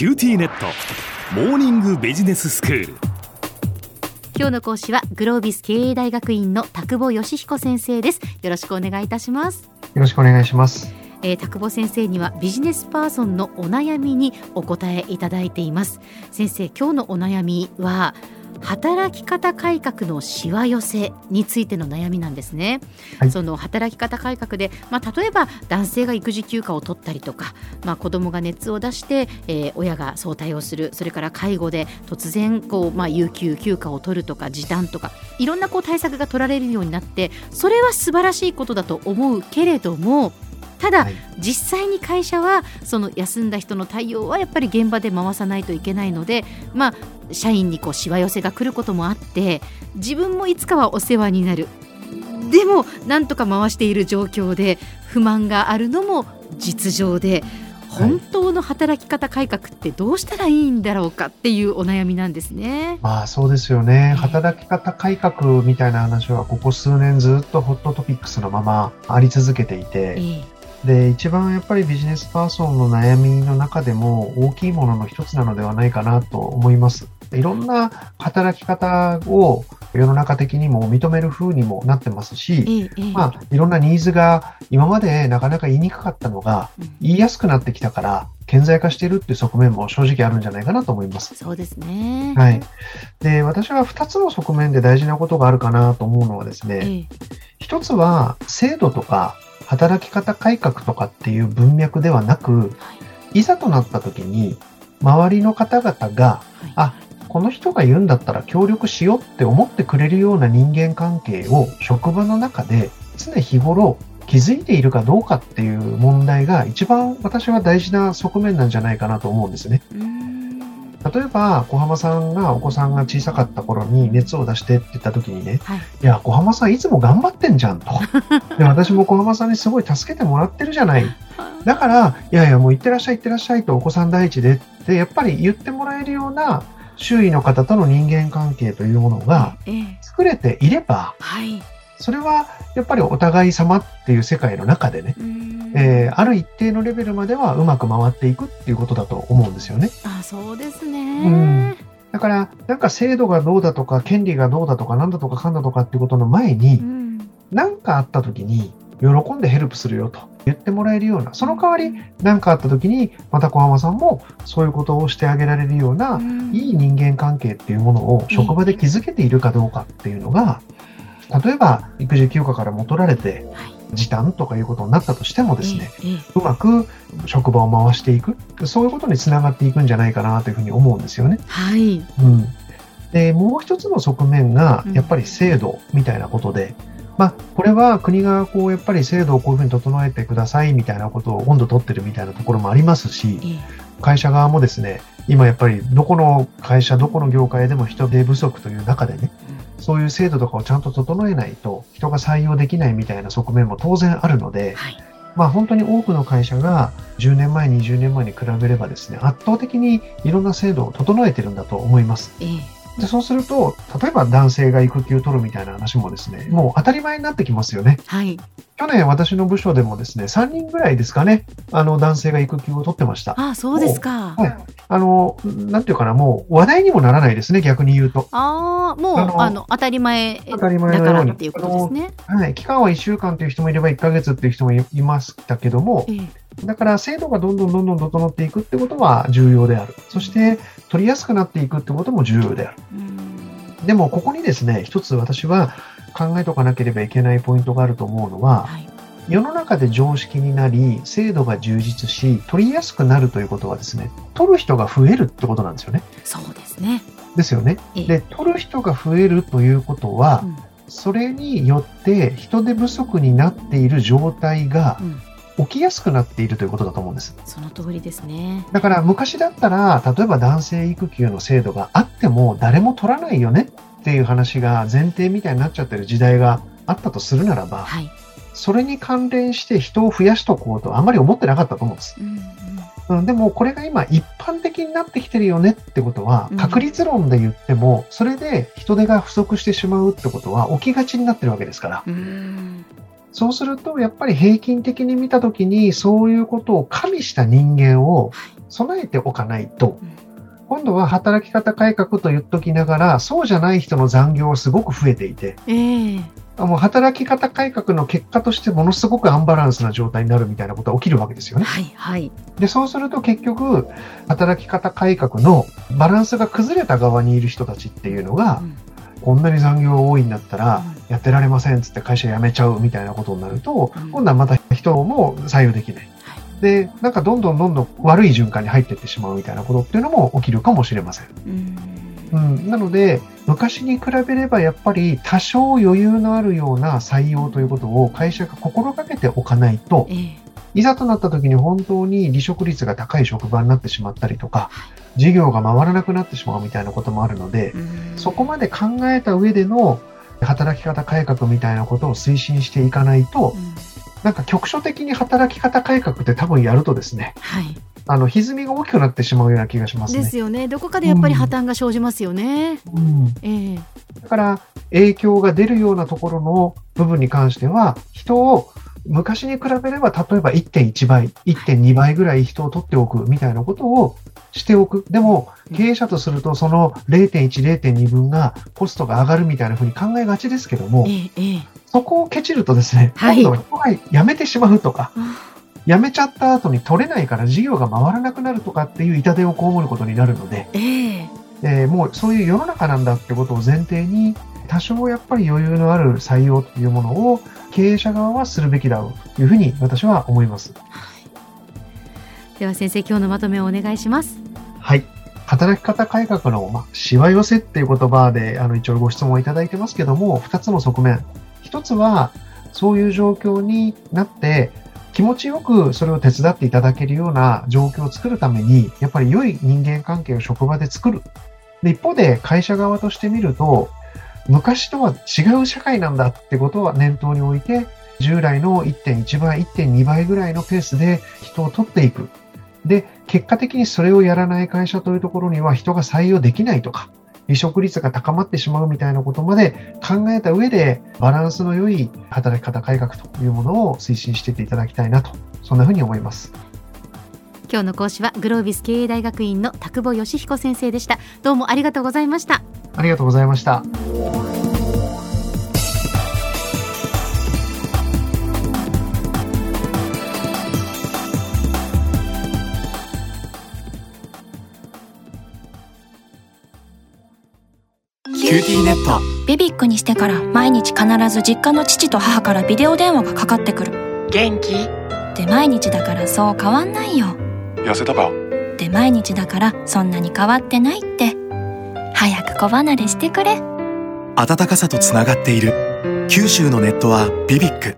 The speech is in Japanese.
QTnet。モーニングビジネススクール。今日の講師はグロービス経営大学院の田久保義彦先生です。よろしくお願いいたします。よろしくお願いします。えー、田久保先生にはビジネスパーソンのお悩みにお答えいただいています。先生今日のお悩みは働き方改革のしわ寄せについての悩みなんですね、はい、その働き方改革で、まあ、例えば男性が育児休暇を取ったりとか、まあ、子供が熱を出して、えー、親が早退をするそれから介護で突然こう、まあ、有給休暇を取るとか時短とかいろんなこう対策が取られるようになってそれは素晴らしいことだと思うけれどもただ、はい、実際に会社はその休んだ人の対応はやっぱり現場で回さないといけないので、まあ、社員にこうしわ寄せが来ることもあって自分もいつかはお世話になるでもなんとか回している状況で不満があるのも実情で本当の働き方改革ってどうしたらいいんだろうかっていうお悩みなんですね。まあそうですよね。働き方改革みたいな話はここ数年ずっとホットトピックスのままあり続けていて、えで、一番やっぱりビジネスパーソンの悩みの中でも大きいものの一つなのではないかなと思います。いろんな働き方を世の中的にも認める風にもなってますし、まあ、いろんなニーズが今までなかなか言いにくかったのが、言いやすくなってきたから、顕在化しているっていう側面も正直あるんじゃないかなと思います。そうですね。はい。で、私は2つの側面で大事なことがあるかなと思うのはですね、一つは制度とか働き方改革とかっていう文脈ではなく、い。ざとなった時に、周りの方々が、あ、この人が言うんだったら協力しようって思ってくれるような人間関係を職場の中で常日頃気づいているかどうかっていう問題が一番私は大事な側面なんじゃないかなと思うんですね。例えば、小浜さんがお子さんが小さかった頃に熱を出してって言った時にね、はい、いや、小浜さんいつも頑張ってんじゃんと。で、私も小浜さんにすごい助けてもらってるじゃない。だから、いやいや、もう行ってらっしゃい行ってらっしゃいとお子さん第一でって、やっぱり言ってもらえるような周囲の方との人間関係というものが作れていれば、はい、それはやっぱりお互い様っていう世界の中でね、えー、ある一定のレベルまではうまく回っていくっていうことだと思うんですよね。あそうですね、うん。だから、なんか制度がどうだとか、権利がどうだとか、なんだとかかんだとかっていうことの前に、何、うん、かあった時に、喜んでヘルプするよと言ってもらえるような、その代わり何かあった時に、また小浜さんもそういうことをしてあげられるような、うん、いい人間関係っていうものを職場で築けているかどうかっていうのが、例えば育児休暇から戻られて、時短とかいうことになったとしてもですね、うまく職場を回していく、そういうことにつながっていくんじゃないかなというふうに思うんですよね。はい。うん。で、もう一つの側面が、やっぱり制度みたいなことで、まあ、これは国がこう、やっぱり制度をこういうふうに整えてくださいみたいなことを温度取ってるみたいなところもありますし、会社側もですね、今やっぱりどこの会社、どこの業界でも人手不足という中でね、そういう制度とかをちゃんと整えないと人が採用できないみたいな側面も当然あるので、はい、まあ本当に多くの会社が10年前、20年前に比べればですね、圧倒的にいろんな制度を整えてるんだと思います。えーでそうすると、例えば男性が育休取るみたいな話もですね、もう当たり前になってきますよね。はい。去年私の部署でもですね、3人ぐらいですかね、あの男性が育休を取ってました。あそうですか。はい。あの、なんていうかな、もう話題にもならないですね、逆に言うと。ああ、もう、あの、当たり前当たり前のように。っていうことですね。はい。期間は1週間という人もいれば1ヶ月っていう人もいましたけども、ええだから制度がどんどんどんどん整っていくってことは重要である。そして取りやすくなっていくってことも重要である。でもここにですね、一つ私は考えとかなければいけないポイントがあると思うのは、はい、世の中で常識になり、制度が充実し、取りやすくなるということはですね、取る人が増えるってことなんですよね。そうですね。ですよね。で、取る人が増えるということは、うん、それによって人手不足になっている状態が、起きやすくなっているということだと思うんです。その通りですね。だから昔だったら、例えば男性育休の制度があっても誰も取らないよねっていう話が前提みたいになっちゃってる時代があったとするならば、はい、それに関連して人を増やしとこうとあまり思ってなかったと思うんです。うんうん、でもこれが今一般的になってきてるよねってことは、確率論で言っても、それで人手が不足してしまうってことは起きがちになってるわけですから。そうすると、やっぱり平均的に見たときに、そういうことを加味した人間を備えておかないと、今度は働き方改革と言っときながら、そうじゃない人の残業はすごく増えていて、えー、もう働き方改革の結果としてものすごくアンバランスな状態になるみたいなことが起きるわけですよね。はいはい、でそうすると結局働き方改革のバランスが崩れた側にいる人たちっていうのが、うん、こんなに残業多いんだったらやってられませんっつって会社辞めちゃうみたいなことになると、うん、今度はまた人も採用できない。で、なんかどんどんどんどん悪い循環に入っていってしまうみたいなことっていうのも起きるかもしれません。うん、なので、昔に比べればやっぱり多少余裕のあるような採用ということを会社が心がけておかないと、えー、いざとなった時に本当に離職率が高い職場になってしまったりとか、事業が回らなくなってしまうみたいなこともあるので、そこまで考えた上での働き方改革みたいなことを推進していかないと、なんか局所的に働き方改革って多分やるとですね、はい、あの歪みが大きくなってしまうような気がしますね。ですよね。どこかでやっぱり破綻が生じますよね。うん、えー、だから影響が出るようなところの部分に関しては人を昔に比べれば例えば1.1倍、1.2倍ぐらい人を取っておくみたいなことをしておく。でも、経営者とするとその0.1、0.2分がコストが上がるみたいなふうに考えがちですけども、えー、そこをケチるとですね、今度は人が辞めてしまうとか、辞めちゃった後に取れないから事業が回らなくなるとかっていう痛手を被ることになるので、えー、えー、もうそういう世の中なんだってことを前提に、多少やっぱり余裕のある採用というものを経営者側はするべきだろうというふうに私は思います。はい、では先生、今日のまとめをお願いします。はい。働き方改革の、まあ、しわ寄せっていう言葉で、あの、一応ご質問をいただいてますけども、二つの側面。一つは、そういう状況になって、気持ちよくそれを手伝っていただけるような状況を作るために、やっぱり良い人間関係を職場で作る。で一方で会社側としてみると、昔とは違う社会なんだってことは念頭に置いて、従来の1.1倍、1.2倍ぐらいのペースで人を取っていく。で、結果的にそれをやらない会社というところには人が採用できないとか、離職率が高まってしまうみたいなことまで考えた上で、バランスの良い働き方改革というものを推進していっていただきたいなと、そんなふうに思います。今日の講師はグロービス経営大学院の田久保義彦先生でした。どうもありがとうございました。ありがとうございました。 QTnet。ビビックにしてから毎日必ず実家の父と母からビデオ電話がかかってくる。元気？で毎日だからそう変わんないよ。痩せたか？で毎日だからそんなに変わってないって子離れしてくれ。暖かさとつながっている。九州のネットはビビック。